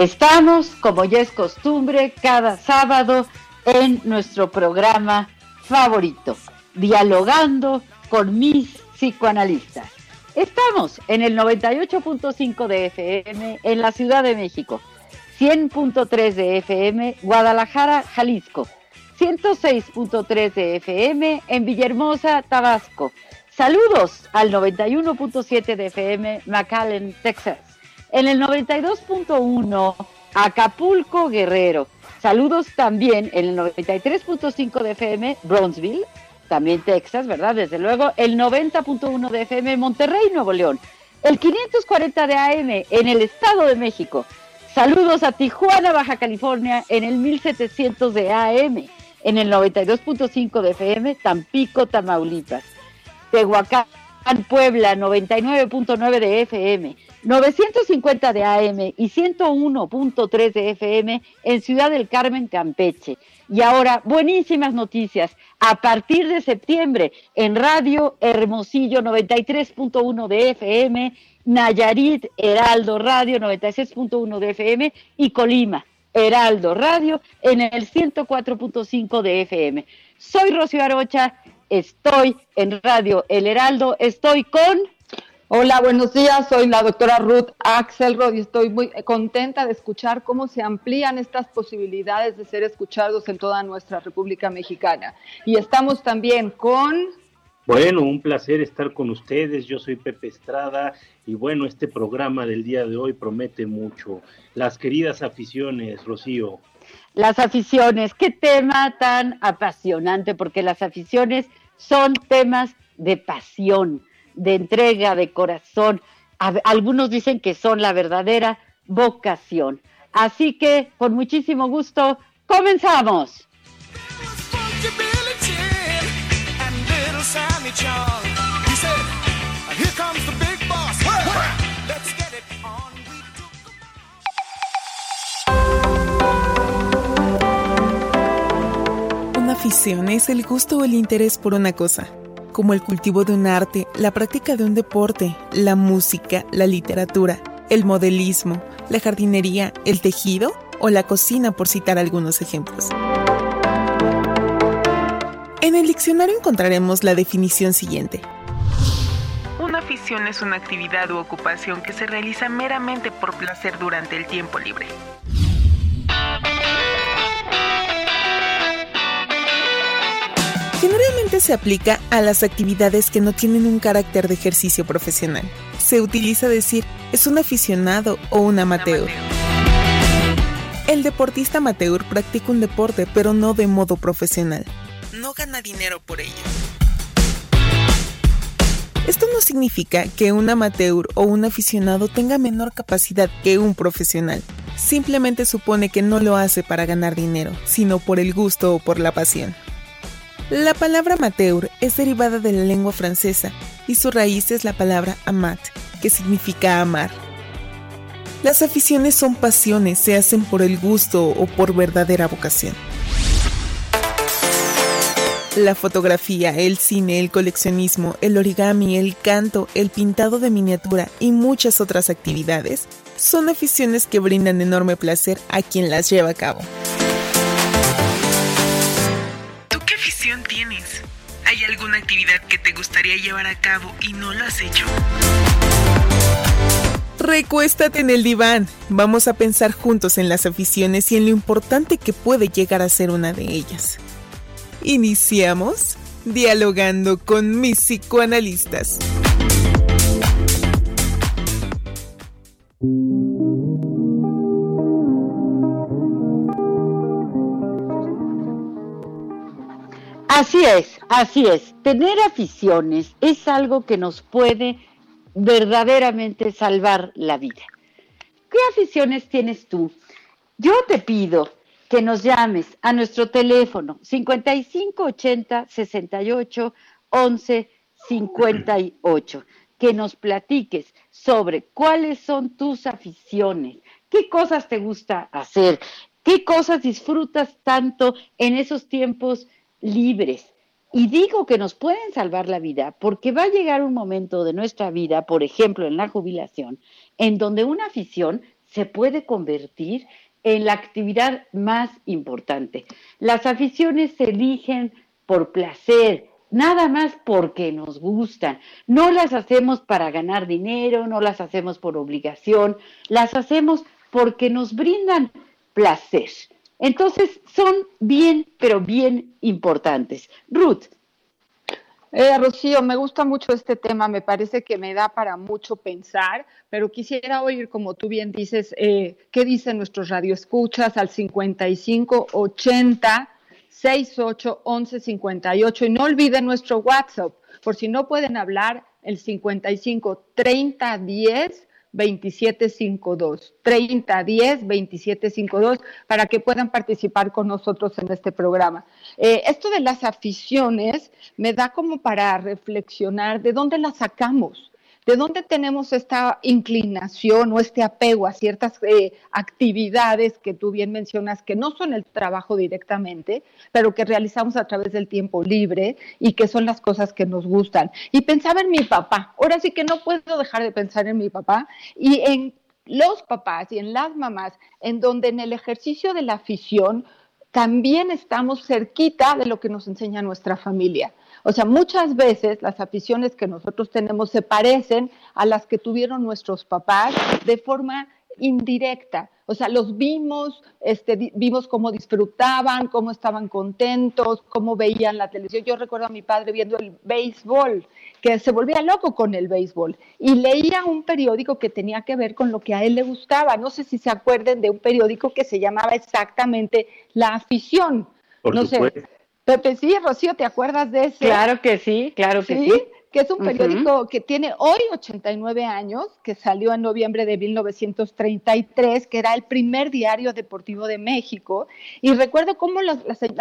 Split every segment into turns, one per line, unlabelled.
Estamos, como ya es costumbre, cada sábado en nuestro programa favorito, dialogando con mis psicoanalistas. Estamos en el 98.5 de FM en la Ciudad de México, 100.3 de FM Guadalajara, Jalisco, 106.3 de FM en Villahermosa, Tabasco. Saludos al 91.7 de FM McAllen, Texas. En el 92.1 Acapulco, Guerrero. Saludos también en el 93.5 de FM Bronzeville, también Texas, ¿verdad? Desde luego, el 90.1 de FM Monterrey, Nuevo León. El 540 de AM en el Estado de México. Saludos a Tijuana, Baja California, en el 1700 de AM. En el 92.5 de FM, Tampico, Tamaulipas. Tehuacán, Puebla, 99.9 de FM, 950 de AM y 101.3 de FM en Ciudad del Carmen, Campeche. Y ahora, buenísimas noticias. A partir de septiembre, en Radio Hermosillo, 93.1 de FM, Nayarit, Heraldo Radio, 96.1 de FM y Colima, Heraldo Radio, en el 104.5 de FM. Soy Rocío Arocha estoy en Radio El Heraldo, estoy con...
Hola, buenos días. Soy la doctora Ruth Axelrod y estoy muy contenta de escuchar cómo se amplían estas posibilidades de ser escuchados en toda nuestra República Mexicana. Y estamos también con...
Bueno, un placer estar con ustedes. Yo soy Pepe Estrada y bueno, este programa del día de hoy promete mucho. Las queridas aficiones, Rocío.
Las aficiones, qué tema tan apasionante, porque las aficiones son temas de pasión, de entrega, de corazón. Algunos dicen que son la verdadera vocación. Así que, con muchísimo gusto, comenzamos.
Afición es el gusto o el interés por una cosa, como el cultivo de un arte, la práctica de un deporte, la música, la literatura, el modelismo, la jardinería, el tejido o la cocina, por citar algunos ejemplos. En el diccionario encontraremos la definición siguiente. Una afición es una actividad u ocupación que se realiza meramente por placer durante el tiempo libre. Se aplica a las actividades que no tienen un carácter de ejercicio profesional. Se utiliza decir es un aficionado o un amateur. El deportista amateur practica un deporte pero no de modo profesional. No gana dinero por ello. Esto no significa que un amateur o un aficionado tenga menor capacidad que un profesional. Simplemente supone que no lo hace para ganar dinero, sino por el gusto o por la pasión. La palabra amateur es derivada de la lengua francesa y su raíz es la palabra amat, que significa amar. Las aficiones son pasiones, se hacen por el gusto o por verdadera vocación. La fotografía, el cine, el coleccionismo, el origami, el canto, el pintado de miniatura y muchas otras actividades son aficiones que brindan enorme placer a quien las lleva a cabo. Tienes? ¿Hay alguna actividad que te gustaría llevar a cabo y no lo has hecho? Recuéstate en el diván. Vamos a pensar juntos en las aficiones y en lo importante que puede llegar a ser una de ellas. Iniciamos dialogando con mis psicoanalistas.
Así es, así es. Tener aficiones es algo que nos puede verdaderamente salvar la vida. ¿Qué aficiones tienes tú? Yo te pido que nos llames a nuestro teléfono 5580 68 11 58, que nos platiques sobre cuáles son tus aficiones, qué cosas te gusta hacer, qué cosas disfrutas tanto en esos tiempos libres. Y digo que nos pueden salvar la vida porque va a llegar un momento de nuestra vida, por ejemplo en la jubilación, en donde una afición se puede convertir en la actividad más importante. Las aficiones se eligen por placer, nada más porque nos gustan. No las hacemos para ganar dinero, no las hacemos por obligación, las hacemos porque nos brindan placer. Entonces, son bien, pero bien importantes. Ruth.
Eh, Rocío, me gusta mucho este tema, me parece que me da para mucho pensar, pero quisiera oír, como tú bien dices, eh, qué dicen nuestros radioescuchas al 55 80 68 11 58 y no olviden nuestro WhatsApp, por si no pueden hablar, el 55 30 10 2752, 3010 2752, para que puedan participar con nosotros en este programa. Eh, esto de las aficiones me da como para reflexionar de dónde las sacamos. ¿De dónde tenemos esta inclinación o este apego a ciertas eh, actividades que tú bien mencionas, que no son el trabajo directamente, pero que realizamos a través del tiempo libre y que son las cosas que nos gustan? Y pensaba en mi papá. Ahora sí que no puedo dejar de pensar en mi papá y en los papás y en las mamás, en donde en el ejercicio de la afición también estamos cerquita de lo que nos enseña nuestra familia. O sea, muchas veces las aficiones que nosotros tenemos se parecen a las que tuvieron nuestros papás de forma indirecta. O sea, los vimos, este, vimos cómo disfrutaban, cómo estaban contentos, cómo veían la televisión. Yo recuerdo a mi padre viendo el béisbol, que se volvía loco con el béisbol y leía un periódico que tenía que ver con lo que a él le gustaba. No sé si se acuerden de un periódico que se llamaba exactamente La Afición. no sé. Pepe, sí, Rocío, ¿te acuerdas de ese?
Claro que sí, claro que sí.
Que es un periódico que tiene hoy 89 años, que salió en noviembre de 1933, que era el primer diario deportivo de México. Y recuerdo cómo las,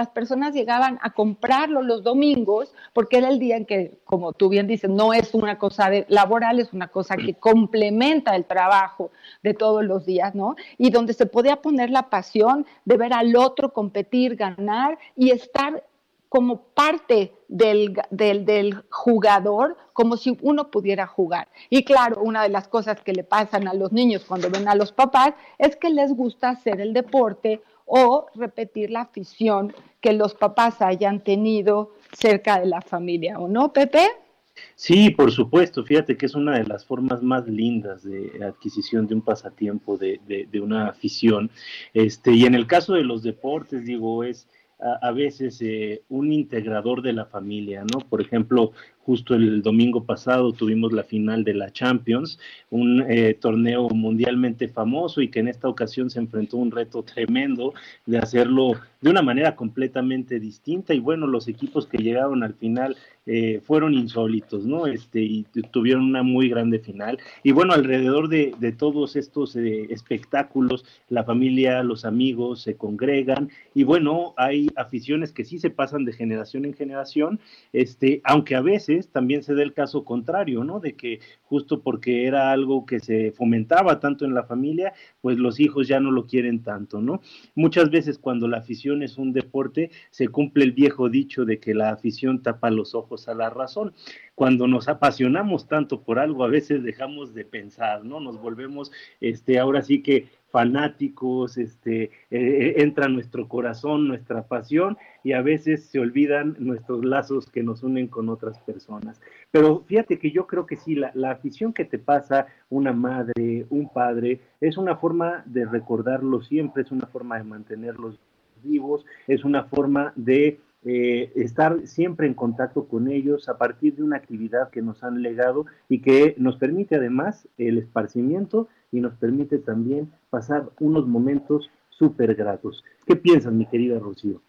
personas llegaban a comprarlo los domingos, porque era el día en que, como tú bien dices, no es una cosa de, laboral, es una cosa que complementa el trabajo de todos los días, ¿no? Y donde se podía poner la pasión de ver al otro competir, ganar y estar como parte del, del, jugador, como si uno pudiera jugar. Y claro, una de las cosas que le pasan a los niños cuando ven a los papás es que les gusta hacer el deporte o repetir la afición que los papás hayan tenido cerca de la familia, ¿o no, Pepe?
Sí, por supuesto. Fíjate que es una de las formas más lindas de adquisición de un pasatiempo, de, de, una afición. Este, y en el caso de los deportes, digo, es a, veces eh, un integrador de la familia, ¿no? Por ejemplo, justo el domingo pasado tuvimos la final de la Champions, un eh, torneo mundialmente famoso y que en esta ocasión se enfrentó a un reto tremendo de hacerlo de una manera completamente distinta y bueno, los equipos que llegaron al final eh, fueron insólitos, ¿no? Este, y tuvieron una muy grande final. Y bueno, alrededor de, todos estos eh, espectáculos, la familia, los amigos se congregan y bueno, hay aficiones que sí se pasan de generación en generación, este, aunque a veces también se da el caso contrario, ¿no? De que justo porque era algo que se fomentaba tanto en la familia, pues los hijos ya no lo quieren tanto, ¿no? Muchas veces cuando la afición es un deporte, se cumple el viejo dicho de que la afición tapa los ojos a la razón. Cuando nos apasionamos tanto por algo, a veces dejamos de pensar, ¿no? Nos volvemos, este, ahora sí que fanáticos, este, eh, eh, entra nuestro corazón, nuestra pasión y a veces se olvidan nuestros lazos que nos unen con otras personas. Pero fíjate que yo creo que sí, la, la afición que te pasa una madre, un padre, es una forma de recordarlos siempre, es una forma de mantenerlos vivos, es una forma de eh, estar siempre en contacto con ellos a partir de una actividad que nos han legado y que nos permite además el esparcimiento y nos permite también pasar unos momentos súper gratos. ¿Qué piensas, mi querida Rocío?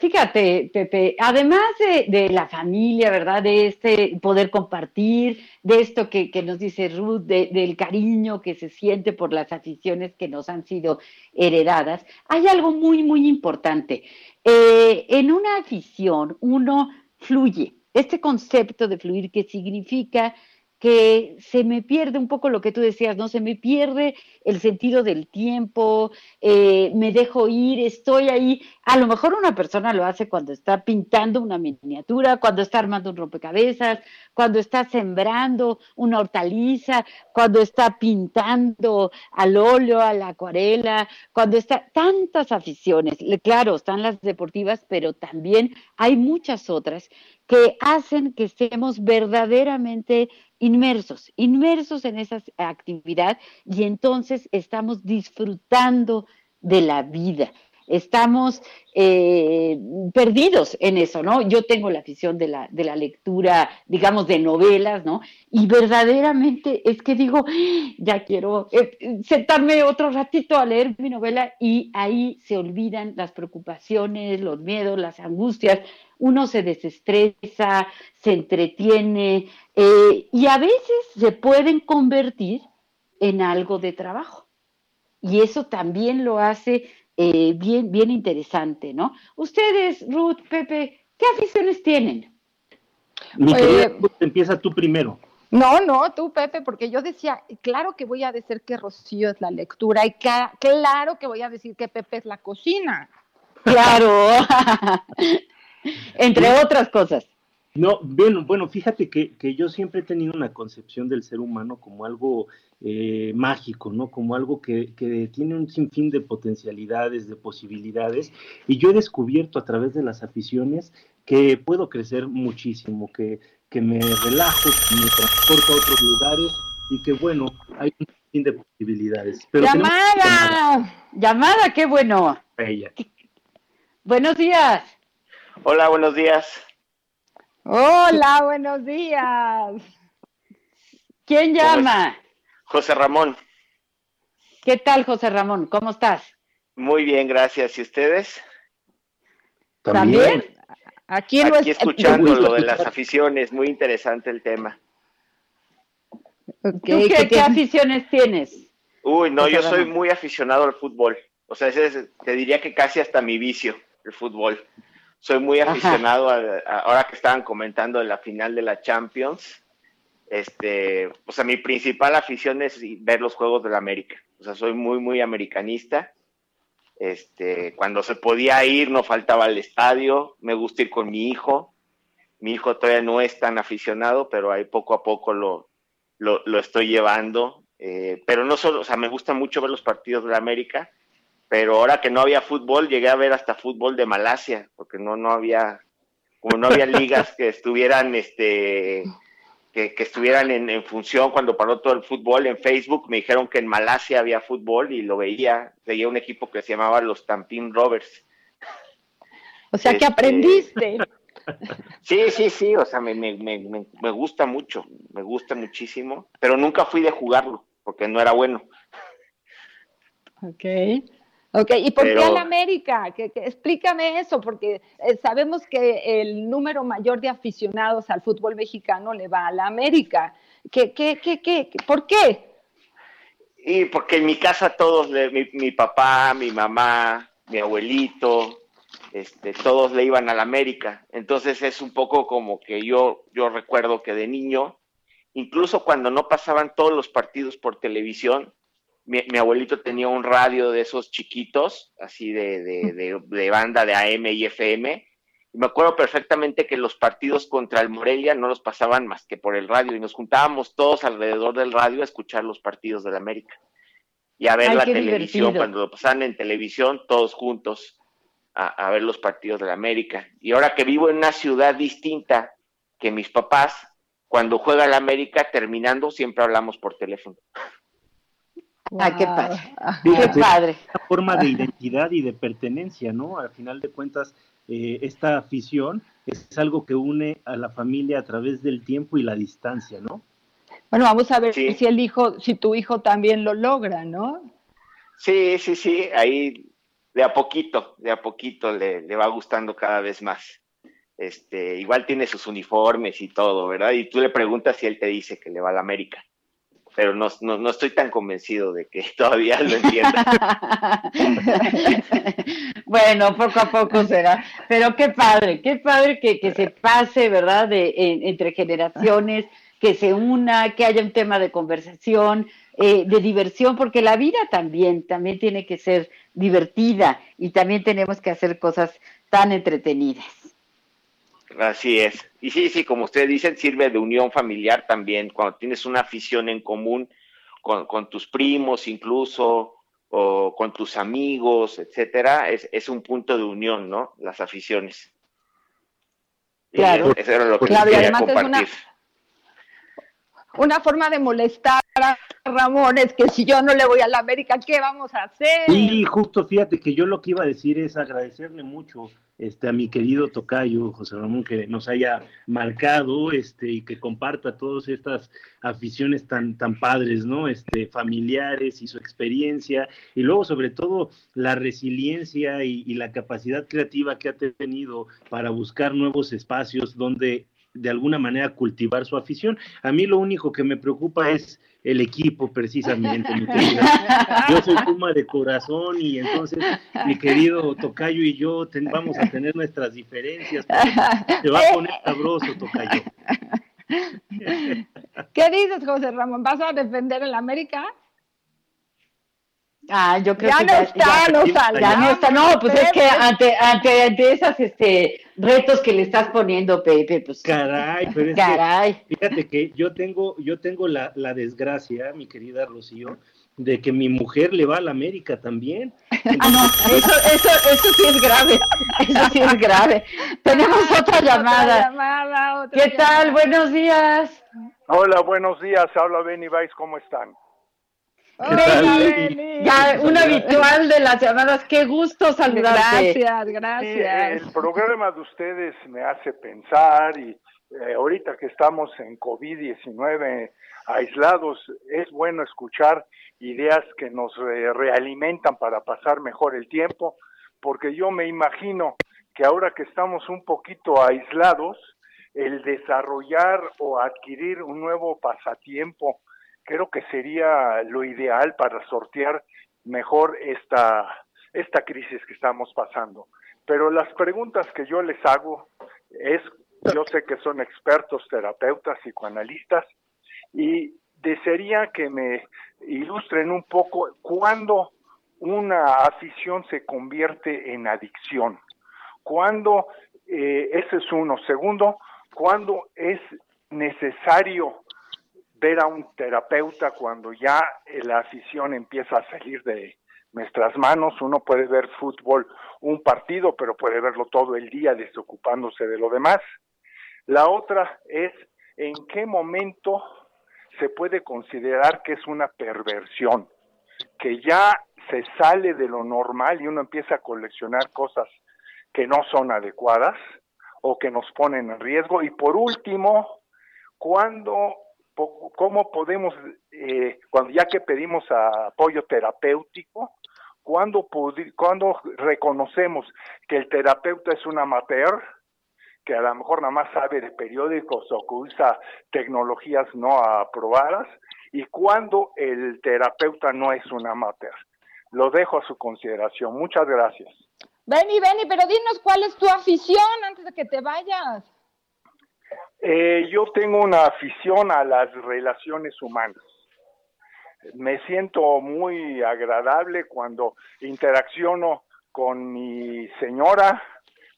Fíjate, Pepe, además de, la familia, ¿verdad? De este poder compartir, de esto que, nos dice Ruth, del cariño que se siente por las aficiones que nos han sido heredadas, hay algo muy, muy importante. Eh, en una afición uno fluye. Este concepto de fluir que significa que se me pierde un poco lo que tú decías, ¿no? Se me pierde el sentido del tiempo, eh, me dejo ir, estoy ahí. A lo mejor una persona lo hace cuando está pintando una miniatura, cuando está armando un rompecabezas, cuando está sembrando una hortaliza, cuando está pintando al óleo, a la acuarela, cuando está tantas aficiones. Claro, están las deportivas, pero también hay muchas otras que hacen que estemos verdaderamente inmersos, inmersos en esa actividad y entonces estamos disfrutando de la vida. Estamos eh, perdidos en eso, ¿no? Yo tengo la afición de la, de la lectura, digamos, de novelas, ¿no? Y verdaderamente es que digo, ya quiero eh, sentarme otro ratito a leer mi novela y ahí se olvidan las preocupaciones, los miedos, las angustias, uno se desestresa, se entretiene eh, y a veces se pueden convertir en algo de trabajo. Y eso también lo hace eh, bien, bien interesante, ¿no? Ustedes, Ruth, Pepe, ¿qué aficiones tienen?
Mi querida, empieza tú primero.
No, no, tú, Pepe, porque yo decía, claro que voy a decir que Rocío es la lectura y claro que voy a decir que Pepe es la cocina.
Claro. entre otras cosas.
No, bien, bueno, fíjate que, yo siempre he tenido una concepción del ser humano como algo eh, mágico, ¿no? Como algo que, tiene un sinfín de potencialidades, de posibilidades, y yo he descubierto a través de las aficiones que puedo crecer muchísimo, que, que me relajo, que me transporto a otros lugares y que, bueno, hay un sinfín de posibilidades.
¡Llamada! ¡Llamada! ¡Qué bueno! Buenos días.
Hola, buenos días.
Hola, buenos días.
¿Quién llama?
José Ramón.
¿Qué tal, José Ramón? ¿Cómo estás?
Muy bien, gracias. ¿Y ustedes?
También.
Aquí, Aquí escuchando lo de las aficiones, muy interesante el tema.
qué, aficiones tienes?
Uy, no, yo soy muy aficionado al fútbol. O sea, te diría que casi hasta mi vicio, el fútbol. Soy muy aficionado a, ahora que estaban comentando de la final de la Champions. Este, o sea, mi principal afición es ver los juegos de la América. O sea, soy muy, muy americanista. Este, cuando se podía ir, no faltaba al estadio. Me gusta ir con mi hijo. Mi hijo todavía no es tan aficionado, pero ahí poco a poco lo, lo, estoy llevando. Eh, pero no solo, o sea, me gusta mucho ver los partidos de la América, pero ahora que no había fútbol, llegué a ver hasta fútbol de Malasia, porque no, no había, como no había ligas que estuvieran, este, que, estuvieran en, función cuando paró todo el fútbol en Facebook, me dijeron que en Malasia había fútbol y lo veía, veía un equipo que se llamaba los Tampin Rovers.
O sea que este, aprendiste.
Sí, sí, sí, o sea, me, me, me, me, gusta mucho, me gusta muchísimo, pero nunca fui de jugarlo, porque no era bueno.
Ok. Ok, ¿y por qué la América? Que, explícame eso, porque eh, sabemos que el número mayor de aficionados al fútbol mexicano le va a la América. ¿Qué, qué, qué, qué, ¿Por qué?
Y porque en mi casa todos, mi, mi papá, mi mamá, mi abuelito, este, todos le iban a la América. Entonces es un poco como que yo, yo recuerdo que de niño, incluso cuando no pasaban todos los partidos por televisión, mi, abuelito tenía un radio de esos chiquitos, así de, de, banda de AM y FM. Y me acuerdo perfectamente que los partidos contra el Morelia no los pasaban más que por el radio y nos juntábamos todos alrededor del radio a escuchar los partidos del América y a ver la televisión, cuando lo pasaban en televisión, todos juntos a, ver los partidos del América. Y ahora que vivo en una ciudad distinta que mis papás, cuando juega el América, terminando, siempre hablamos por teléfono.
Ah, qué padre. qué padre.
Una forma de identidad y de pertenencia, ¿no? Al final de cuentas, eh, esta afición es algo que une a la familia a través del tiempo y la distancia, ¿no?
Bueno, vamos a ver si el hijo, si tu hijo también lo logra, ¿no?
Sí, sí, sí, ahí de a poquito, de a poquito le, le va gustando cada vez más. Este, igual tiene sus uniformes y todo, ¿verdad? Y tú le preguntas si él te dice que le va a la América pero no, no, estoy tan convencido de que todavía lo entienda.
bueno, poco a poco será. Pero qué padre, qué padre que, que se pase, ¿verdad? De, entre generaciones, que se una, que haya un tema de conversación, eh, de diversión, porque la vida también, también tiene que ser divertida y también tenemos que hacer cosas tan entretenidas.
Así es. Y sí, sí, como ustedes dicen, sirve de unión familiar también, cuando tienes una afición en común con, tus primos incluso, o con tus amigos, etcétera, es, es un punto de unión, ¿no? Las aficiones.
Claro. eso era lo que claro, quería compartir una forma de molestar Ramón es que si yo no le voy a la América, ¿qué vamos a hacer?
Sí, justo fíjate que yo lo que iba a decir es agradecerle mucho este, a mi querido tocayo José Ramón que nos haya marcado este, y que comparta todas estas aficiones tan, tan padres, ¿no? Este, familiares y su experiencia y luego sobre todo la resiliencia y, y la capacidad creativa que ha tenido para buscar nuevos espacios donde de alguna manera cultivar su afición. A mí lo único que me preocupa es el equipo precisamente, mi Yo soy Puma de corazón y entonces mi querido Tocayo y yo vamos a tener nuestras diferencias. Se va a poner sabroso, Tocayo.
¿Qué dices, José Ramón? ¿Vas a defender el América?
Ah, yo creo
ya
que
no está, no
ya no está, no, pues es que ante, ante, ante esas este retos que le estás poniendo, Pepe, pues
caray, pero es caray. fíjate que yo tengo, yo tengo la, la desgracia, mi querida Rocío, de que mi mujer le va a la América también.
ah, no, eso, eso, eso sí es grave, eso sí es grave. Tenemos otra llamada. llamada ¿Qué tal? Buenos días.
Hola, buenos días, habla Benny Weiss, ¿cómo están?
Ya un habitual de las llamadas, qué gusto saludarte.
Gracias, gracias.
el programa de ustedes me hace pensar y eh, ahorita que estamos en COVID-19 aislados, es bueno escuchar ideas que nos realimentan para pasar mejor el tiempo, porque yo me imagino que ahora que estamos un poquito aislados, el desarrollar o adquirir un nuevo pasatiempo creo que sería lo ideal para sortear mejor esta, esta crisis que estamos pasando. Pero las preguntas que yo les hago es, yo sé que son expertos, terapeutas, psicoanalistas, y desearía que me ilustren un poco cuándo una afición se convierte en adicción. Cuándo, eh, ese es uno. Segundo, cuándo es necesario ver a un terapeuta cuando ya la afición empieza a salir de, nuestras manos. Uno puede ver fútbol un partido, pero puede verlo todo el día desocupándose de lo demás. La otra es en qué momento se puede considerar que es una perversión, que ya se sale de lo normal y uno empieza a coleccionar cosas que no son adecuadas o que nos ponen en riesgo. Y por último, cuando cómo podemos, eh, cuando ya que pedimos apoyo terapéutico, cuando, cuando reconocemos que el terapeuta es un amateur, que a lo mejor nada más sabe de periódicos o que usa tecnologías no aprobadas, y cuando el terapeuta no es un amateur. Lo dejo a su consideración. Muchas gracias.
Benny, Benny, pero dinos cuál es tu afición antes de que te vayas.
Eh, yo tengo una afición a las relaciones humanas. Me siento muy agradable cuando interacciono con mi señora,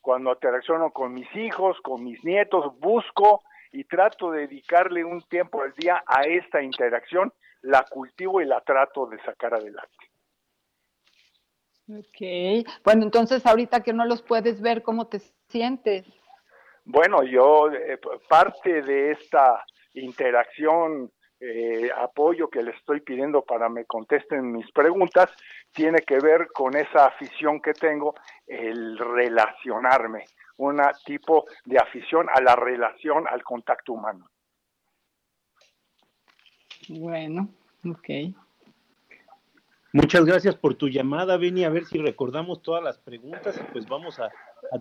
cuando interacciono con mis hijos, con mis nietos, busco y trato de dedicarle un tiempo al día a esta interacción, la cultivo y la trato de sacar adelante.
Ok, bueno, entonces ahorita que no los puedes ver, ¿cómo te sientes?
Bueno, yo, eh, parte de esta interacción, eh, apoyo que le estoy pidiendo para me contesten mis preguntas, tiene que ver con esa afición que tengo, el relacionarme, un tipo de afición a la relación, al contacto humano.
Bueno, ok.
Muchas gracias por tu llamada, Beni. A ver si recordamos todas las preguntas y pues vamos a,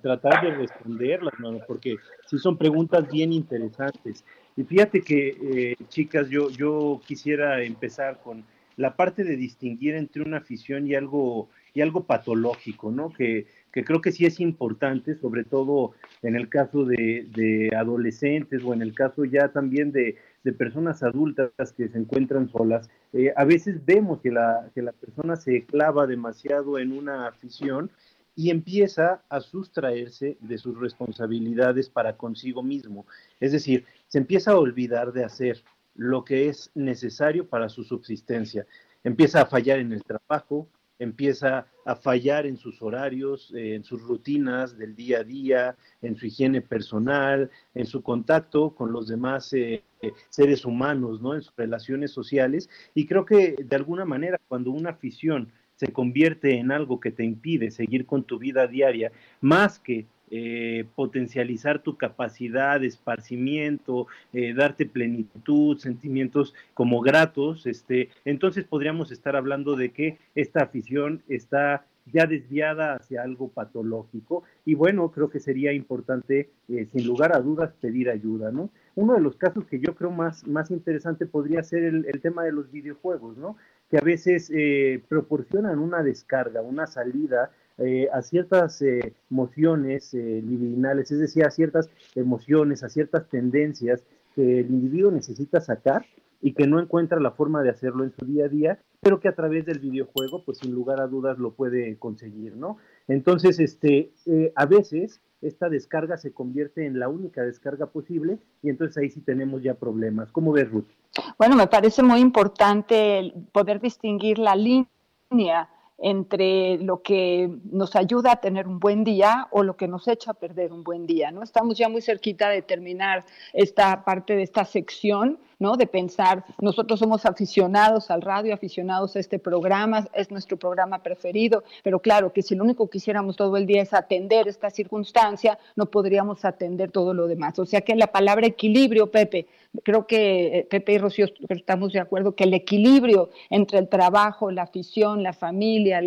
tratar de responderlas, porque sí son preguntas bien interesantes. Y fíjate que, eh, chicas, yo, yo quisiera empezar con la parte de distinguir entre una afición y algo, y algo patológico, ¿no? Que, que creo que sí es importante, sobre todo en el caso de, de adolescentes o en el caso ya también de, de personas adultas que se encuentran solas, eh, a veces vemos que la, que la persona se clava demasiado en una afición y empieza a sustraerse de sus responsabilidades para consigo mismo. Es decir, se empieza a olvidar de hacer lo que es necesario para su subsistencia. Empieza a fallar en el trabajo, empieza a fallar en sus horarios, eh, en sus rutinas del día a día, en su higiene personal, en su contacto con los demás eh, seres humanos, ¿no? En sus relaciones sociales. Y creo que de alguna manera cuando una afición se convierte en algo que te impide seguir con tu vida diaria, más que eh, potencializar tu capacidad de esparcimiento, eh, darte plenitud, sentimientos como gratos, este, entonces podríamos estar hablando de que esta afición está ya desviada hacia algo patológico y bueno, creo que sería importante, eh, sin lugar a dudas, pedir ayuda, ¿no? Uno de los casos que yo creo más, más interesante podría ser el, el tema de los videojuegos, ¿no? Que a veces proporcionan una descarga, una salida eh, a ciertas eh, emociones eh, libidinales, es decir, a ciertas emociones, a ciertas tendencias que el individuo necesita sacar y que no encuentra la forma de hacerlo en su día a día, pero que a través del videojuego, pues sin lugar a dudas lo puede conseguir, ¿no? Entonces, este, a veces esta descarga se convierte en la única descarga posible y entonces ahí sí tenemos ya problemas. ¿Cómo ves, Ruth?
Bueno, me parece muy importante poder distinguir la línea entre lo que nos ayuda a tener un buen día o lo que nos echa a perder un buen día, ¿no? Estamos ya muy cerquita de terminar esta parte de esta sección ¿no? De pensar, nosotros somos aficionados al radio, aficionados a este programa, es nuestro programa preferido, pero claro que si lo único que quisiéramos todo el día es atender esta circunstancia, no podríamos atender todo lo demás. O sea que la palabra equilibrio, Pepe, creo que eh, Pepe y Rocío estamos de acuerdo que el equilibrio entre el trabajo, la afición, la familia,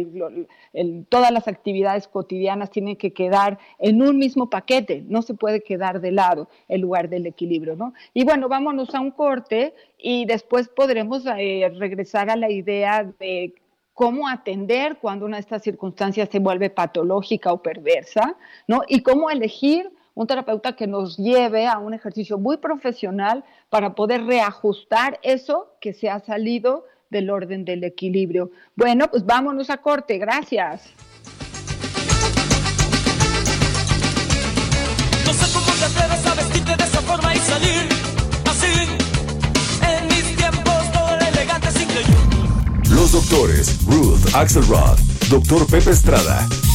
todas las actividades cotidianas tienen que quedar en un mismo paquete, no se puede quedar de lado el lugar del equilibrio, ¿no? Y bueno, vámonos a un corte y después podremos eh, regresar a la idea de cómo atender cuando una de estas circunstancias se vuelve patológica o perversa, ¿no? Y cómo elegir un terapeuta que nos lleve a un ejercicio muy profesional para poder reajustar eso que se ha salido del orden del equilibrio. Bueno, pues vámonos a corte, gracias.
No sé cómo te atreves a vestirte de esa forma y salir así.
Los doctores Ruth Axelrod, Dr. Pepe Estrada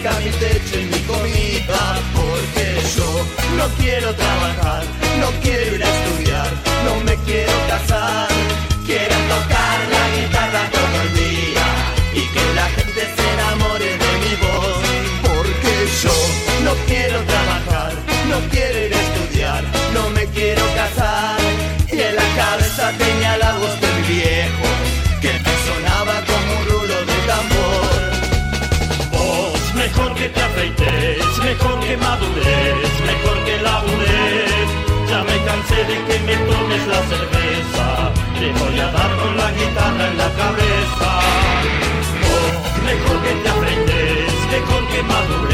Música mi techo y mi comida, porque yo no quiero trabajar, no quiero ir a estudiar, no me quiero casar.
Madures, mejor que labures. Ya me cansé de que me tomes la cerveza, te voy a dar con la guitarra en la cabeza. Vos, mejor que te afeites, mejor que madures,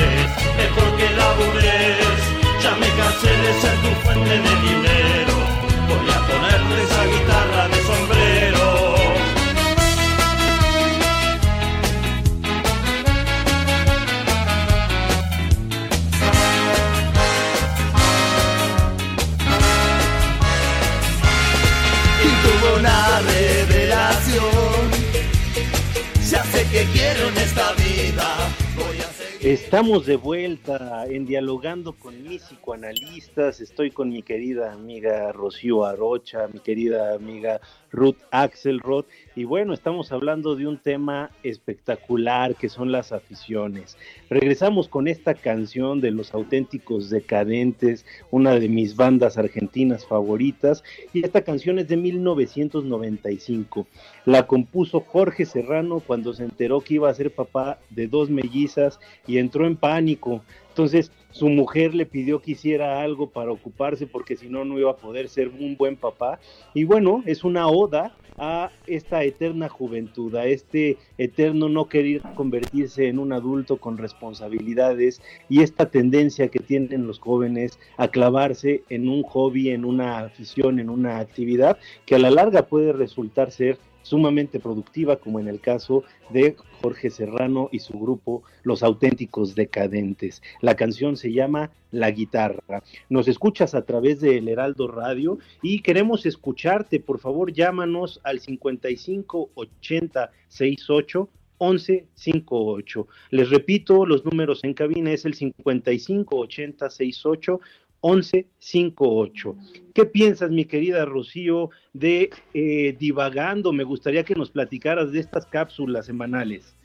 Estamos de vuelta en dialogando con mis psicoanalistas. Estoy con mi querida amiga Rocío Arocha, mi querida amiga Ruth Axelrod. Y bueno, estamos hablando de un tema espectacular que son las aficiones. Regresamos con esta canción de los auténticos decadentes, una de mis bandas argentinas favoritas. Y esta canción es de 1995. La compuso Jorge Serrano cuando se enteró que iba a ser papá de dos mellizas y entró en pánico. Entonces su mujer le pidió que hiciera algo para ocuparse porque si no no iba a poder ser un buen papá. Y bueno, es una oda a esta eterna juventud, a este eterno no querer convertirse en un adulto con responsabilidades y esta tendencia que tienen los jóvenes a clavarse en un hobby, en una afición, en una actividad que a la larga puede resultar ser sumamente productiva, como en el caso de Jorge Serrano y su grupo Los Auténticos Decadentes. La canción se llama La Guitarra. Nos escuchas a través de El Heraldo Radio y queremos escucharte. Por favor, llámanos al 55 80 68 1158. Les repito, los números en cabina es el 55 80 68 1158. ¿Qué piensas, mi querida Rocío, de eh, divagando? Me gustaría que nos platicaras de estas cápsulas semanales.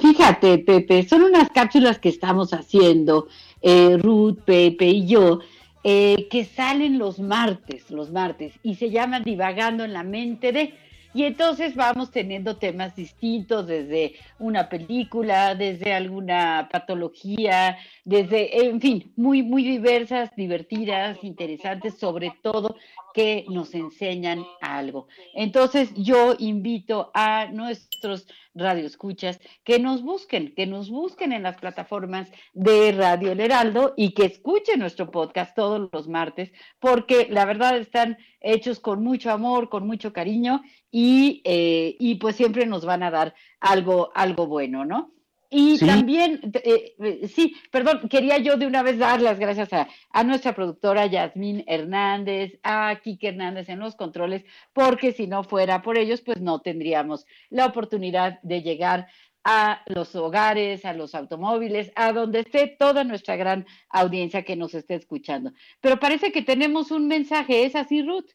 Fíjate, Pepe, son unas cápsulas que estamos haciendo, eh, Ruth, Pepe y yo, eh, que salen los martes, los martes, y se llaman Divagando en la mente de... Y entonces vamos teniendo temas distintos, desde una película, desde alguna patología, desde, en fin, muy, muy diversas, divertidas, interesantes, sobre todo que nos enseñan algo. Entonces yo invito a nuestros radioescuchas que nos busquen, que nos busquen en las plataformas de Radio El Heraldo y que escuchen nuestro podcast todos los martes, porque la verdad están hechos con mucho amor, con mucho cariño y, eh, y pues siempre nos van a dar algo, algo bueno, ¿no? Y
Sí.
también, eh, eh, sí, perdón, quería yo de una vez dar las gracias a, a nuestra productora Yasmín Hernández, a Kike Hernández en los controles, porque si no fuera por ellos, pues no tendríamos la oportunidad de llegar a los hogares, a los automóviles, a donde esté toda nuestra gran audiencia que nos esté escuchando. Pero parece que tenemos un mensaje, ¿es así, Ruth?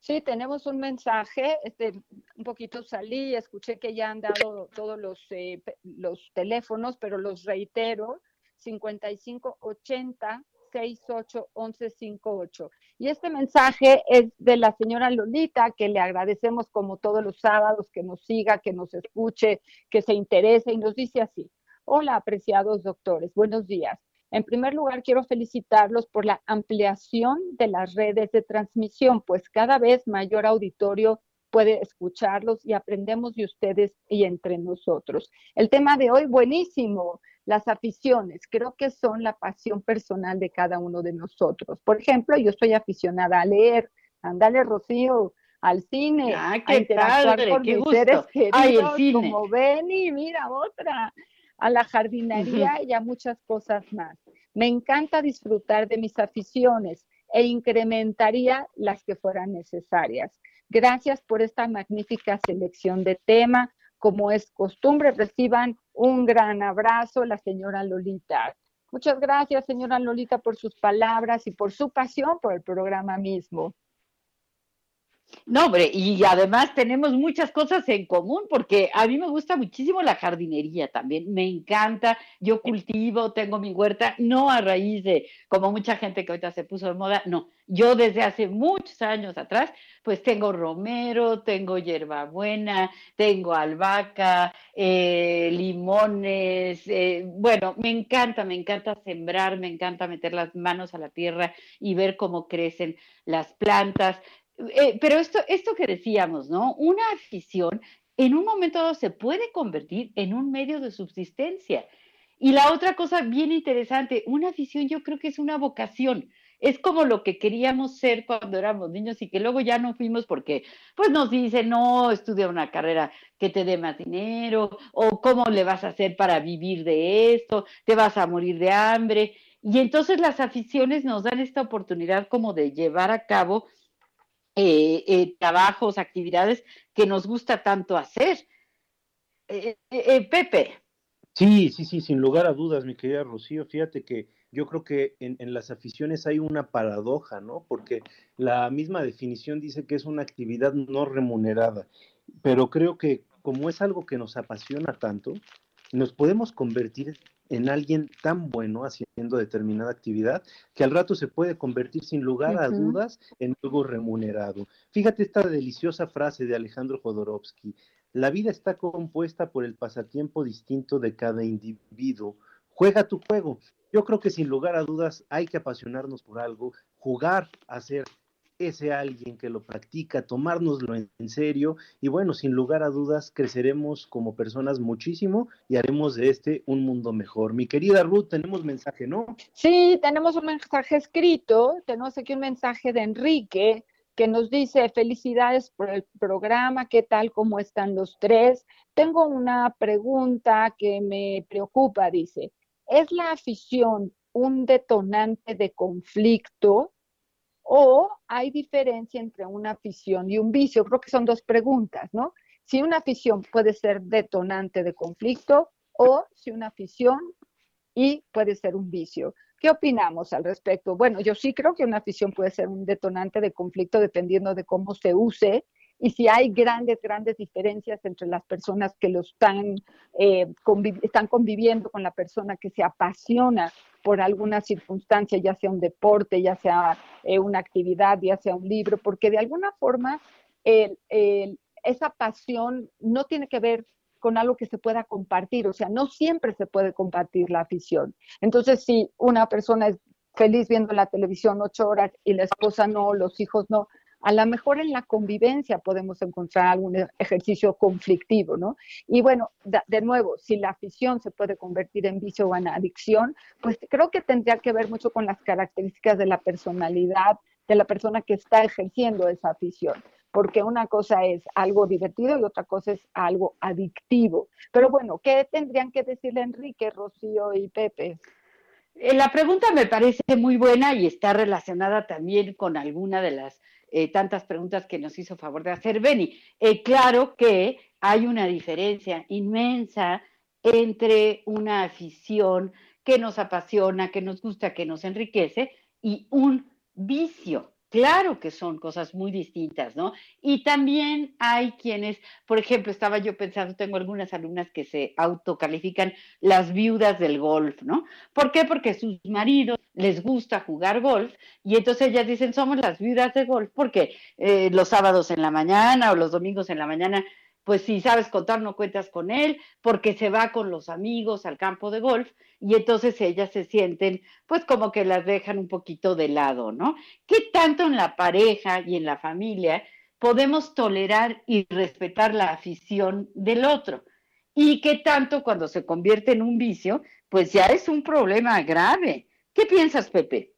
Sí, tenemos un mensaje. Este, un poquito salí, escuché que ya han dado todos los, eh, los teléfonos, pero los reitero: 55 80 468-1158. Y este mensaje es de la señora Lolita, que le agradecemos como todos los sábados que nos siga, que nos escuche, que se interese y nos dice así. Hola, apreciados doctores, buenos días. En primer lugar, quiero felicitarlos por la ampliación de las redes de transmisión, pues cada vez mayor auditorio puede escucharlos y aprendemos de ustedes y entre nosotros. El tema de hoy, buenísimo, las aficiones, creo que son la pasión personal de cada uno de nosotros. Por ejemplo, yo soy aficionada a leer, andale Rocío, al cine,
Ah,
a
qué
interactuar
padre,
con
qué
mis
gusto.
seres queridos,
Ay, el cine.
como Benny, mira otra, a la jardinería y a muchas cosas más. Me encanta disfrutar de mis aficiones e incrementaría las que fueran necesarias. Gracias por esta magnífica selección de tema. Como es costumbre, reciban un gran abrazo, la señora Lolita. Muchas gracias, señora Lolita, por sus palabras y por su pasión por el programa mismo.
No, hombre, y además tenemos muchas cosas en común porque a mí me gusta muchísimo la jardinería también, me encanta, yo cultivo, tengo mi huerta, no a raíz de, como mucha gente que ahorita se puso de moda, no, yo desde hace muchos años atrás, pues tengo romero, tengo hierbabuena, tengo albahaca, eh, limones, eh, bueno, me encanta, me encanta sembrar, me encanta meter las manos a la tierra y ver cómo crecen las plantas. Eh, pero esto, esto que decíamos, ¿no? Una afición en un momento dado se puede convertir en un medio de subsistencia. Y la otra cosa bien interesante, una afición yo creo que es una vocación. Es como lo que queríamos ser cuando éramos niños y que luego ya no fuimos porque pues nos dicen, no, estudia una carrera que te dé más dinero o cómo le vas a hacer para vivir de esto, te vas a morir de hambre. Y entonces las aficiones nos dan esta oportunidad como de llevar a cabo eh, eh, trabajos, actividades que nos gusta tanto hacer. Eh, eh, eh, Pepe.
Sí, sí, sí, sin lugar a dudas, mi querida Rocío. Fíjate que yo creo que en, en, las aficiones hay una paradoja, ¿no? Porque la misma definición dice que es una actividad no remunerada, pero creo que como es algo que nos apasiona tanto, nos podemos convertir en alguien tan bueno haciendo determinada actividad que al rato se puede convertir sin lugar a dudas en algo remunerado. Fíjate esta deliciosa frase de Alejandro Jodorowsky. La vida está compuesta por el pasatiempo distinto de cada individuo. Juega tu juego. Yo creo que sin lugar a dudas hay que apasionarnos por algo, jugar a ser ese alguien que lo practica, tomárnoslo en, serio y bueno, sin lugar a dudas creceremos como personas muchísimo y haremos de este un mundo mejor. Mi querida Ruth, tenemos mensaje, ¿no?
Sí, tenemos un mensaje escrito, tenemos aquí un mensaje de Enrique que nos dice felicidades por el programa, ¿qué tal? ¿Cómo están los tres? Tengo una pregunta que me preocupa, dice, ¿es la afición un detonante de conflicto? ¿O hay diferencia entre una afición y un vicio? Creo que son dos preguntas, ¿no? Si una afición puede ser detonante de conflicto o si una afición y puede ser un vicio. ¿Qué opinamos al respecto? Bueno, yo sí creo que una afición puede ser un detonante de conflicto dependiendo de cómo se use y si hay grandes, grandes diferencias entre las personas que lo están, eh, están conviviendo con la persona que se apasiona por alguna circunstancia, ya sea un deporte, ya sea eh, una actividad, ya sea un libro, porque de alguna forma esa pasión no tiene que ver con algo que se pueda compartir, o sea, no siempre se puede compartir la afición. Entonces, si una persona es feliz viendo la televisión ocho horas y la esposa no, los hijos no, a lo mejor en la convivencia podemos encontrar algún ejercicio conflictivo, ¿no? Y bueno, de, de, nuevo, si la afición se puede convertir en vicio o en adicción, pues creo que tendría que ver mucho con las características de la personalidad de la persona que está ejerciendo esa afición porque una cosa es algo divertido y otra cosa es algo adictivo. Pero bueno, ¿qué tendrían que decirle Enrique, Rocío y Pepe?
La pregunta me parece muy buena y está relacionada también con alguna de las eh, tantas preguntas que nos hizo favor de hacer Benny. Eh, claro que hay una diferencia inmensa entre una afición que nos apasiona, que nos gusta, que nos enriquece y un vicio Claro que son cosas muy distintas, ¿no? Y también hay quienes, por ejemplo, estaba yo pensando, tengo algunas alumnas que se autocalifican las viudas del golf, ¿no? ¿Por qué? Porque sus maridos les gusta jugar golf y entonces ellas dicen, somos las viudas de golf porque eh, los sábados en la mañana o los domingos en la mañana pues si sabes contar no cuentas con él, porque se va con los amigos al campo de golf y entonces ellas se sienten pues como que las dejan un poquito de lado, ¿no? ¿Qué tanto en la pareja y en la familia podemos tolerar y respetar la afición del otro? Y qué tanto cuando se convierte en un vicio, pues ya es un problema grave. ¿Qué piensas, Pepe?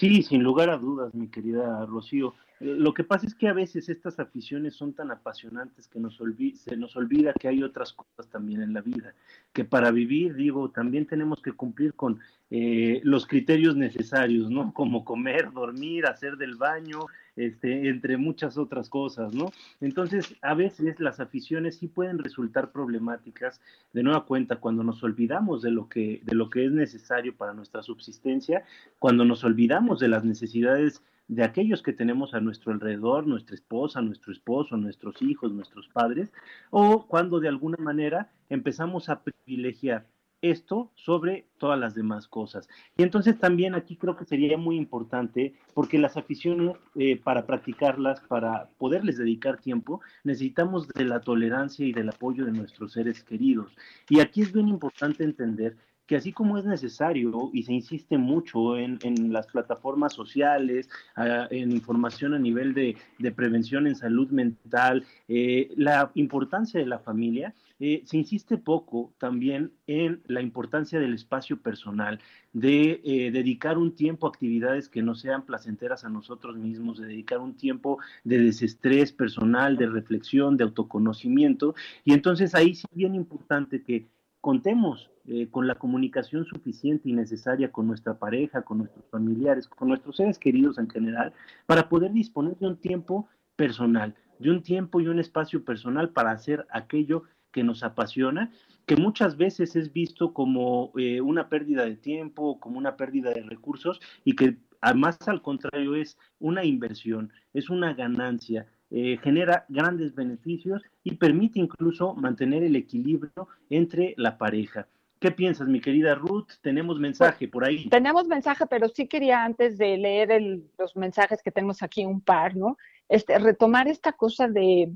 Sí, sin lugar a dudas, mi querida Rocío. Lo que pasa es que a veces estas aficiones son tan apasionantes que nos se nos olvida que hay otras cosas también en la vida, que para vivir, digo, también tenemos que cumplir con eh, los criterios necesarios, ¿no? Como comer, dormir, hacer del baño, este, entre muchas otras cosas, ¿no? Entonces, a veces las aficiones sí pueden resultar problemáticas de nueva cuenta cuando nos olvidamos de lo que, de lo que es necesario para nuestra subsistencia, cuando nos olvidamos de las necesidades de aquellos que tenemos a nuestro alrededor, nuestra esposa, nuestro esposo, nuestros hijos, nuestros padres, o cuando de alguna manera empezamos a privilegiar esto sobre todas las demás cosas. Y entonces también aquí creo que sería muy importante, porque las aficiones, eh, para practicarlas, para poderles dedicar tiempo, necesitamos de la tolerancia y del apoyo de nuestros seres queridos. Y aquí es bien importante entender que así como es necesario y se insiste mucho en, las plataformas sociales, en información a nivel de, prevención en salud mental, eh, la importancia de la familia, eh, se insiste poco también en la importancia del espacio personal, de eh, dedicar un tiempo a actividades que no sean placenteras a nosotros mismos, de dedicar un tiempo de desestrés personal, de reflexión, de autoconocimiento. Y entonces ahí sí es bien importante que contemos eh, con la comunicación suficiente y necesaria con nuestra pareja, con nuestros familiares, con nuestros seres queridos en general, para poder disponer de un tiempo personal, de un tiempo y un espacio personal para hacer aquello que nos apasiona, que muchas veces es visto como eh, una pérdida de tiempo, como una pérdida de recursos y que además al contrario es una inversión, es una ganancia, eh, genera grandes beneficios y permite incluso mantener el equilibrio entre la pareja. ¿Qué piensas, mi querida Ruth? Tenemos mensaje por ahí.
Tenemos mensaje, pero sí quería antes de leer los mensajes que tenemos aquí un par, ¿no? Este, retomar esta cosa de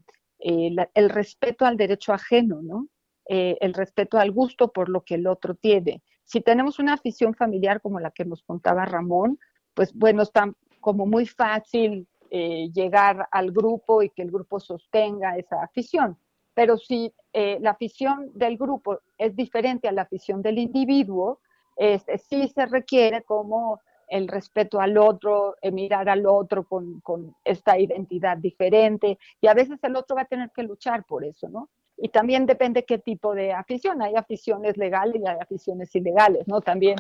eh, el respeto al derecho ajeno, ¿no? Eh, el respeto al gusto por lo que el otro tiene. Si tenemos una afición familiar como la que nos contaba Ramón, pues bueno, está como muy fácil eh, llegar al grupo y que el grupo sostenga esa afición. Pero si la afición del grupo es diferente a la afición del individuo, este, sí se requiere como el respeto al otro, eh, mirar al otro con, con, esta identidad diferente, y a veces el otro va a tener que luchar por eso, ¿no? Y también depende qué tipo de afición, hay aficiones legales y hay aficiones ilegales, ¿no? También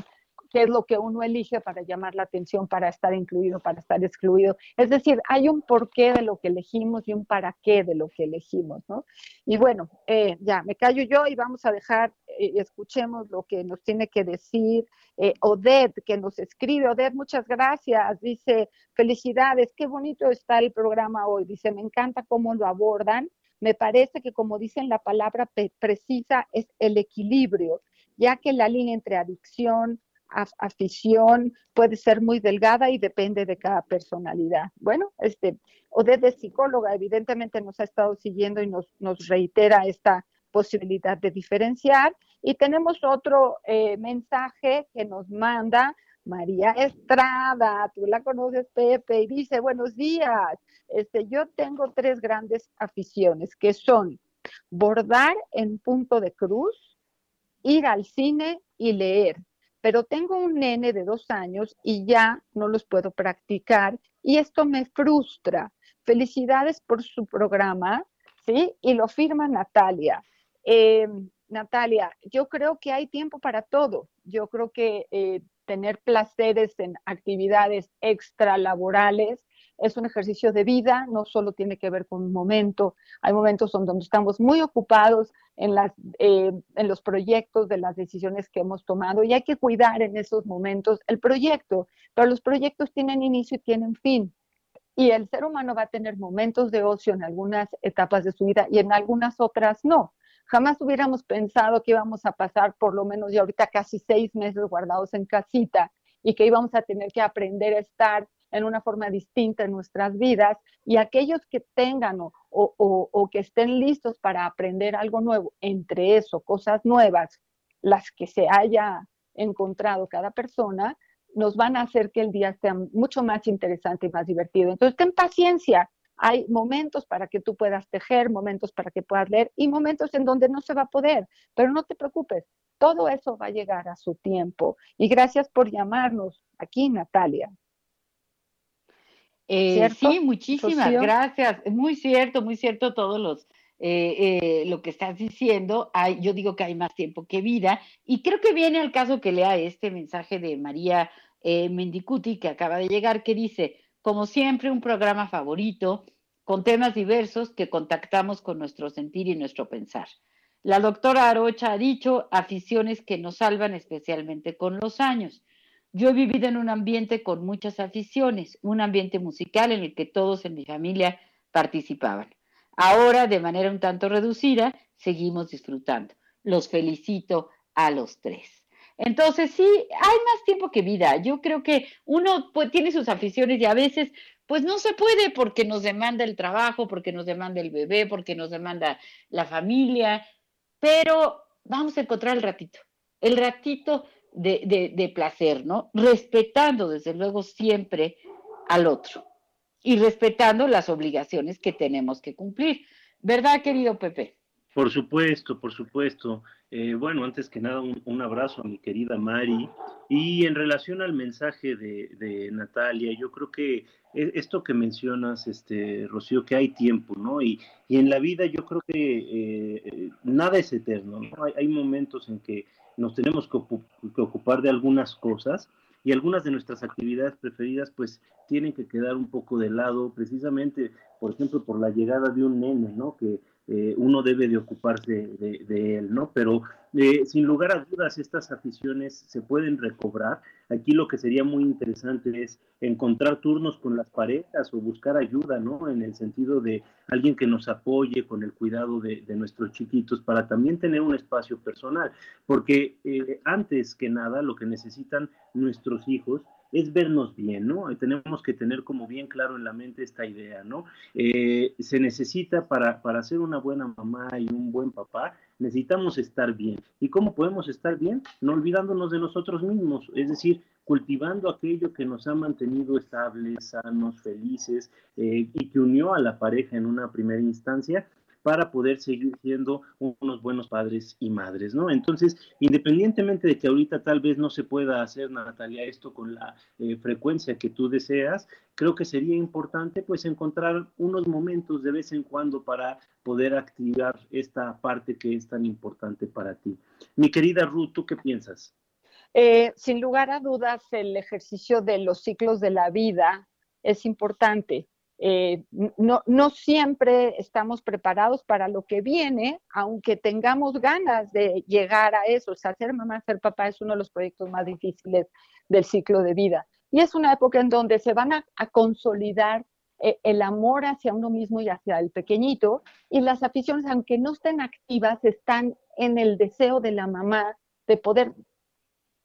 qué es lo que uno elige para llamar la atención, para estar incluido, para estar excluido. Es decir, hay un porqué de lo que elegimos y un para qué de lo que elegimos, ¿no? Y bueno, eh, ya, me callo yo y vamos a dejar, eh, escuchemos lo que nos tiene que decir eh, Odette, que nos escribe. Odette, muchas gracias. Dice, felicidades, qué bonito está el programa hoy. Dice, me encanta cómo lo abordan. Me parece que como dicen la palabra precisa es el equilibrio, ya que la línea entre adicción, afición puede ser muy delgada y depende de cada personalidad. Bueno, este, Odette es psicóloga, evidentemente nos ha estado siguiendo y nos, nos reitera esta posibilidad de diferenciar. Y tenemos otro eh, mensaje que nos manda María Estrada, tú la conoces, Pepe, y dice, buenos días, este, yo tengo tres grandes aficiones que son bordar en punto de cruz, ir al cine y leer pero tengo un nene de dos años y ya no los puedo practicar y esto me frustra. Felicidades por su programa, ¿sí? Y lo firma Natalia. Eh, Natalia, yo creo que hay tiempo para todo. Yo creo que eh, tener placeres en actividades extralaborales es un ejercicio de vida, no solo tiene que ver con un momento, hay momentos donde estamos muy ocupados en, las, eh, en los proyectos de las decisiones que hemos tomado y hay que cuidar en esos momentos el proyecto, pero los proyectos tienen inicio y tienen fin. Y el ser humano va a tener momentos de ocio en algunas etapas de su vida y en algunas otras no. Jamás hubiéramos pensado que íbamos a pasar por lo menos ya ahorita casi seis meses guardados en casita y que íbamos a tener que aprender a estar en una forma distinta en nuestras vidas y aquellos que tengan o, o, o, que estén listos para aprender algo nuevo, entre eso, cosas nuevas, las que se haya encontrado cada persona, nos van a hacer que el día sea mucho más interesante y más divertido. Entonces, ten paciencia. Hay momentos para que tú puedas tejer, momentos para que puedas leer y momentos en donde no se va a poder, pero no te preocupes, todo eso va a llegar a su tiempo. Y gracias por llamarnos aquí, Natalia.
Eh, sí, muchísimas gracias. Muy cierto, muy cierto todos los eh, eh, lo que estás diciendo. Hay, yo digo que hay más tiempo que vida y creo que viene al caso que lea este mensaje de María eh, Mendicuti que acaba de llegar que dice, como siempre, un programa favorito con temas diversos que contactamos con nuestro sentir y nuestro pensar. La doctora Arocha ha dicho aficiones que nos salvan especialmente con los años. Yo he vivido en un ambiente con muchas aficiones, un ambiente musical en el que todos en mi familia participaban. Ahora, de manera un tanto reducida, seguimos disfrutando. Los felicito a los tres. Entonces, sí, hay más tiempo que vida. Yo creo que uno pues, tiene sus aficiones y a veces, pues no se puede porque nos demanda el trabajo, porque nos demanda el bebé, porque nos demanda la familia, pero vamos a encontrar el ratito, el ratito de, placer, ¿no? Respetando, desde luego, siempre al otro y respetando las obligaciones que tenemos que cumplir. ¿Verdad, querido Pepe?
Por supuesto, por supuesto. Eh, bueno, antes que nada, un, abrazo a mi querida Mari. Y en relación al mensaje de, Natalia, yo creo que e, esto que mencionas, este, Rocío, que hay tiempo, ¿no? Y, en la vida yo creo que eh, nada es eterno, ¿no? Hay, momentos en que nos tenemos que, ocupar de algunas cosas y algunas de nuestras actividades preferidas pues tienen que quedar un poco de lado precisamente, por ejemplo, por la llegada de un nene, ¿no? Que eh, uno debe de ocuparse de, él, ¿no? Pero eh, sin lugar a dudas estas aficiones se pueden recobrar. Aquí lo que sería muy interesante es encontrar turnos con las parejas o buscar ayuda, ¿no? En el sentido de alguien que nos apoye con el cuidado de, nuestros chiquitos para también tener un espacio personal, porque eh, antes que nada lo que necesitan nuestros hijos es vernos bien, ¿no? Tenemos que tener como bien claro en la mente esta idea, ¿no? Eh, se necesita para, para ser una buena mamá y un buen papá, necesitamos estar bien. ¿Y cómo podemos estar bien? No olvidándonos de nosotros mismos, es decir, cultivando aquello que nos ha mantenido estables, sanos, felices eh, y que unió a la pareja en una primera instancia para poder seguir siendo unos buenos padres y madres, ¿no? Entonces, independientemente de que ahorita tal vez no se pueda hacer, Natalia, esto con la eh, frecuencia que tú deseas, creo que sería importante pues encontrar unos momentos de vez en cuando para poder activar esta parte que es tan importante para ti. Mi querida Ruth, ¿tú qué piensas?
Eh, sin lugar a dudas, el ejercicio de los ciclos de la vida es importante. Eh, no, no siempre estamos preparados para lo que viene, aunque tengamos ganas de llegar a eso. O sea, ser mamá, ser papá es uno de los proyectos más difíciles del ciclo de vida. Y es una época en donde se van a, consolidar eh, el amor hacia uno mismo y hacia el pequeñito, y las aficiones, aunque no estén activas, están en el deseo de la mamá de poder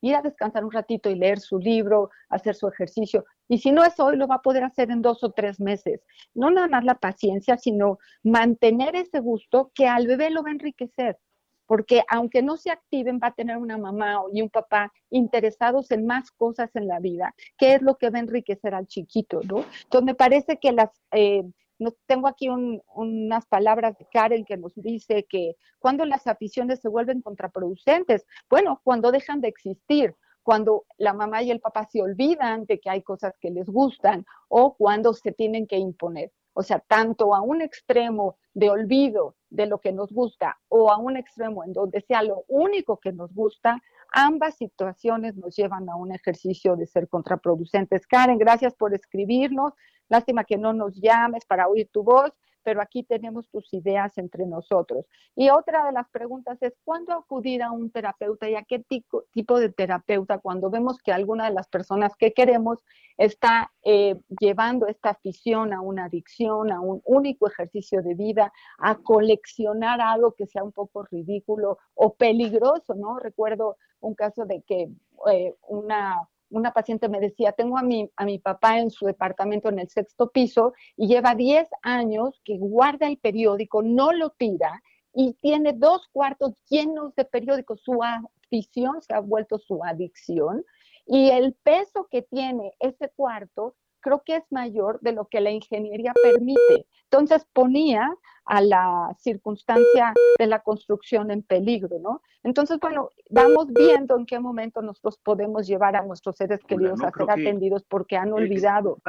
ir a descansar un ratito y leer su libro, hacer su ejercicio. Y si no es hoy, lo va a poder hacer en dos o tres meses. No nada más la paciencia, sino mantener ese gusto que al bebé lo va a enriquecer. Porque aunque no se activen, va a tener una mamá y un papá interesados en más cosas en la vida, que es lo que va a enriquecer al chiquito, ¿no? Entonces me parece que las eh, no, tengo aquí unas palabras de Karen que nos dice que cuando las aficiones se vuelven contraproducentes, bueno, cuando dejan de existir, cuando la mamá y el papá se olvidan de que hay cosas que les gustan o cuando se tienen que imponer. O sea, tanto a un extremo de olvido de lo que nos gusta o a un extremo en donde sea lo único que nos gusta, ambas situaciones nos llevan a un ejercicio de ser contraproducentes. Karen, gracias por escribirnos. Lástima que no nos llames para oír tu voz, pero aquí tenemos tus ideas entre nosotros. Y otra de las preguntas es, ¿cuándo acudir a un terapeuta y a qué tipo, de terapeuta cuando vemos que alguna de las personas que queremos está eh, llevando esta afición a una adicción, a un único ejercicio de vida, a coleccionar algo que sea un poco ridículo o peligroso, ¿no? Recuerdo un caso de que eh, una una paciente me decía, tengo a mi, a mi papá en su departamento en el sexto piso y lleva 10 años que guarda el periódico, no lo tira y tiene dos cuartos llenos de periódicos. Su afición se ha vuelto su adicción y el peso que tiene ese cuarto creo que es mayor de lo que la ingeniería permite. Entonces ponía a la circunstancia de la construcción en peligro, ¿no? Entonces, bueno, vamos viendo en qué momento nosotros podemos llevar a nuestros seres queridos a ser atendidos porque han olvidado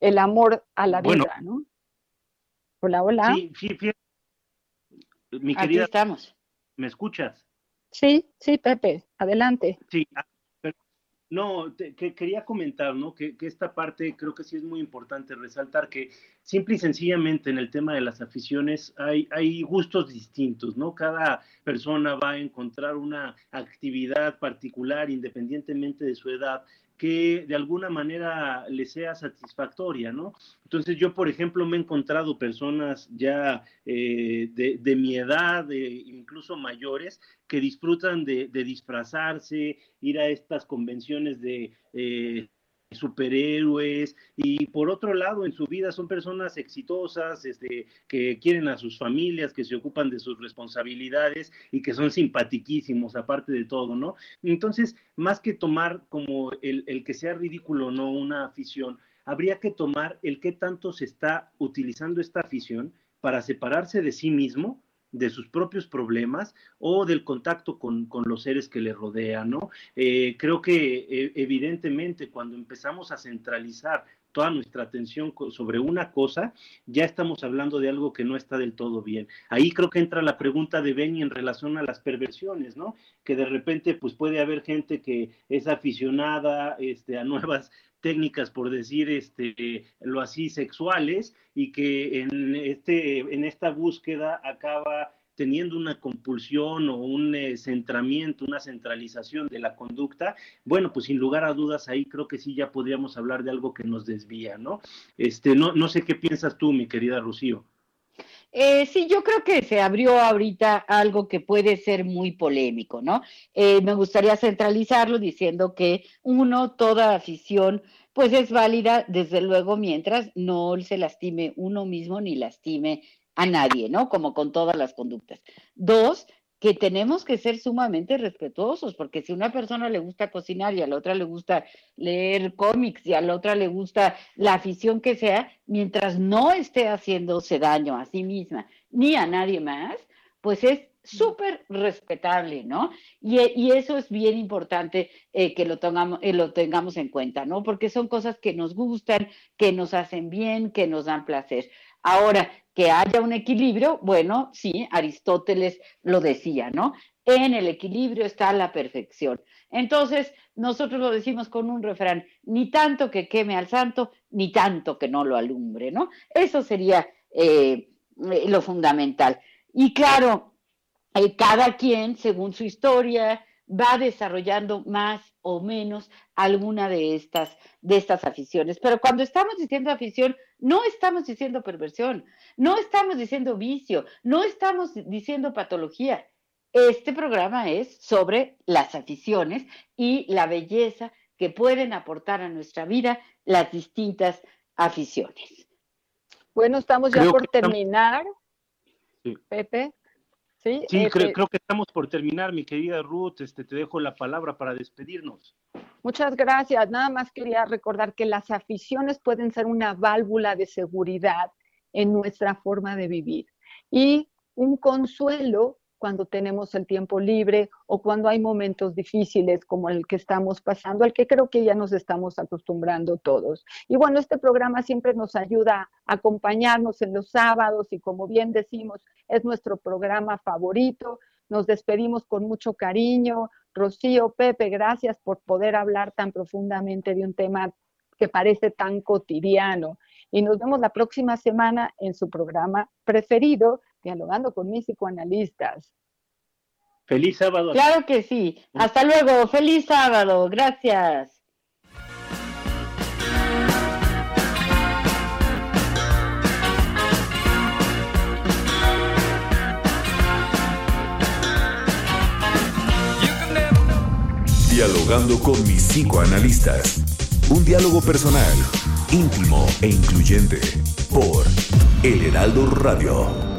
el amor a la vida, ¿no? Hola, hola.
Sí, sí, Mi
Aquí estamos.
¿Me escuchas?
Sí, sí, Pepe, adelante.
Sí, no, que quería comentar, ¿no? Que, que, esta parte creo que sí es muy importante resaltar que simple y sencillamente en el tema de las aficiones hay, hay gustos distintos, ¿no? Cada persona va a encontrar una actividad particular independientemente de su edad que de alguna manera le sea satisfactoria, ¿no? Entonces yo, por ejemplo, me he encontrado personas ya eh, de, mi edad, incluso mayores, que disfrutan de, disfrazarse, ir a estas convenciones de... Eh, superhéroes y por otro lado en su vida son personas exitosas, este, que quieren a sus familias, que se ocupan de sus responsabilidades y que son simpatiquísimos aparte de todo, ¿no? Entonces, más que tomar como el, el que sea ridículo o no una afición, habría que tomar el qué tanto se está utilizando esta afición para separarse de sí mismo de sus propios problemas o del contacto con, los seres que le rodean, ¿no? Eh, creo que eh, evidentemente cuando empezamos a centralizar toda nuestra atención sobre una cosa, ya estamos hablando de algo que no está del todo bien. Ahí creo que entra la pregunta de Benny en relación a las perversiones, ¿no? Que de repente pues puede haber gente que es aficionada este, a nuevas técnicas, por decir este, lo así, sexuales, y que en, este, en esta búsqueda acaba teniendo una compulsión o un eh, centramiento, una centralización de la conducta, bueno, pues sin lugar a dudas ahí creo que sí ya podríamos hablar de algo que nos desvía, ¿no? Este, no, no sé qué piensas tú, mi querida Rocío.
Eh, sí, yo creo que se abrió ahorita algo que puede ser muy polémico, ¿no? Eh, me gustaría centralizarlo diciendo que uno, toda afición, pues es válida, desde luego, mientras no se lastime uno mismo ni lastime a nadie, ¿no? Como con todas las conductas. Dos, que tenemos que ser sumamente respetuosos, porque si una persona le gusta cocinar y a la otra le gusta leer cómics y a la otra le gusta la afición que sea, mientras no esté haciéndose daño a sí misma ni a nadie más, pues es súper respetable, ¿no? Y, eso es bien importante eh, que lo eh, lo tengamos en cuenta, ¿no? Porque son cosas que nos gustan, que nos hacen bien, que nos dan placer. Ahora, que haya un equilibrio, bueno, sí, Aristóteles lo decía, ¿no? En el equilibrio está la perfección. Entonces, nosotros lo decimos con un refrán, ni tanto que queme al santo, ni tanto que no lo alumbre, ¿no? Eso sería eh, lo fundamental. Y claro, eh, cada quien, según su historia, va desarrollando más o menos alguna de estas, de estas aficiones. Pero cuando estamos diciendo afición, no estamos diciendo perversión, no estamos diciendo vicio, no estamos diciendo patología. Este programa es sobre las aficiones y la belleza que pueden aportar a nuestra vida las distintas aficiones.
Bueno, estamos ya por terminar. Pepe.
Sí, este creo, que estamos por terminar, mi querida Ruth. Este, te dejo la palabra para despedirnos.
Muchas gracias. Nada más quería recordar que las aficiones pueden ser una válvula de seguridad en nuestra forma de vivir y un consuelo cuando tenemos el tiempo libre o cuando hay momentos difíciles como el que estamos pasando, al que creo que ya nos estamos acostumbrando todos. Y bueno, este programa siempre nos ayuda a acompañarnos en los sábados y como bien decimos, es nuestro programa favorito. Nos despedimos con mucho cariño. Rocío, Pepe, gracias por poder hablar tan profundamente de un tema que parece tan cotidiano y nos vemos la próxima semana en su programa preferido, Dialogando con mis psicoanalistas.
Feliz sábado.
Claro que sí. Hasta luego. Feliz sábado. Gracias.
Dialogando con mis psicoanalistas. Un diálogo personal, íntimo e incluyente por El Heraldo Radio.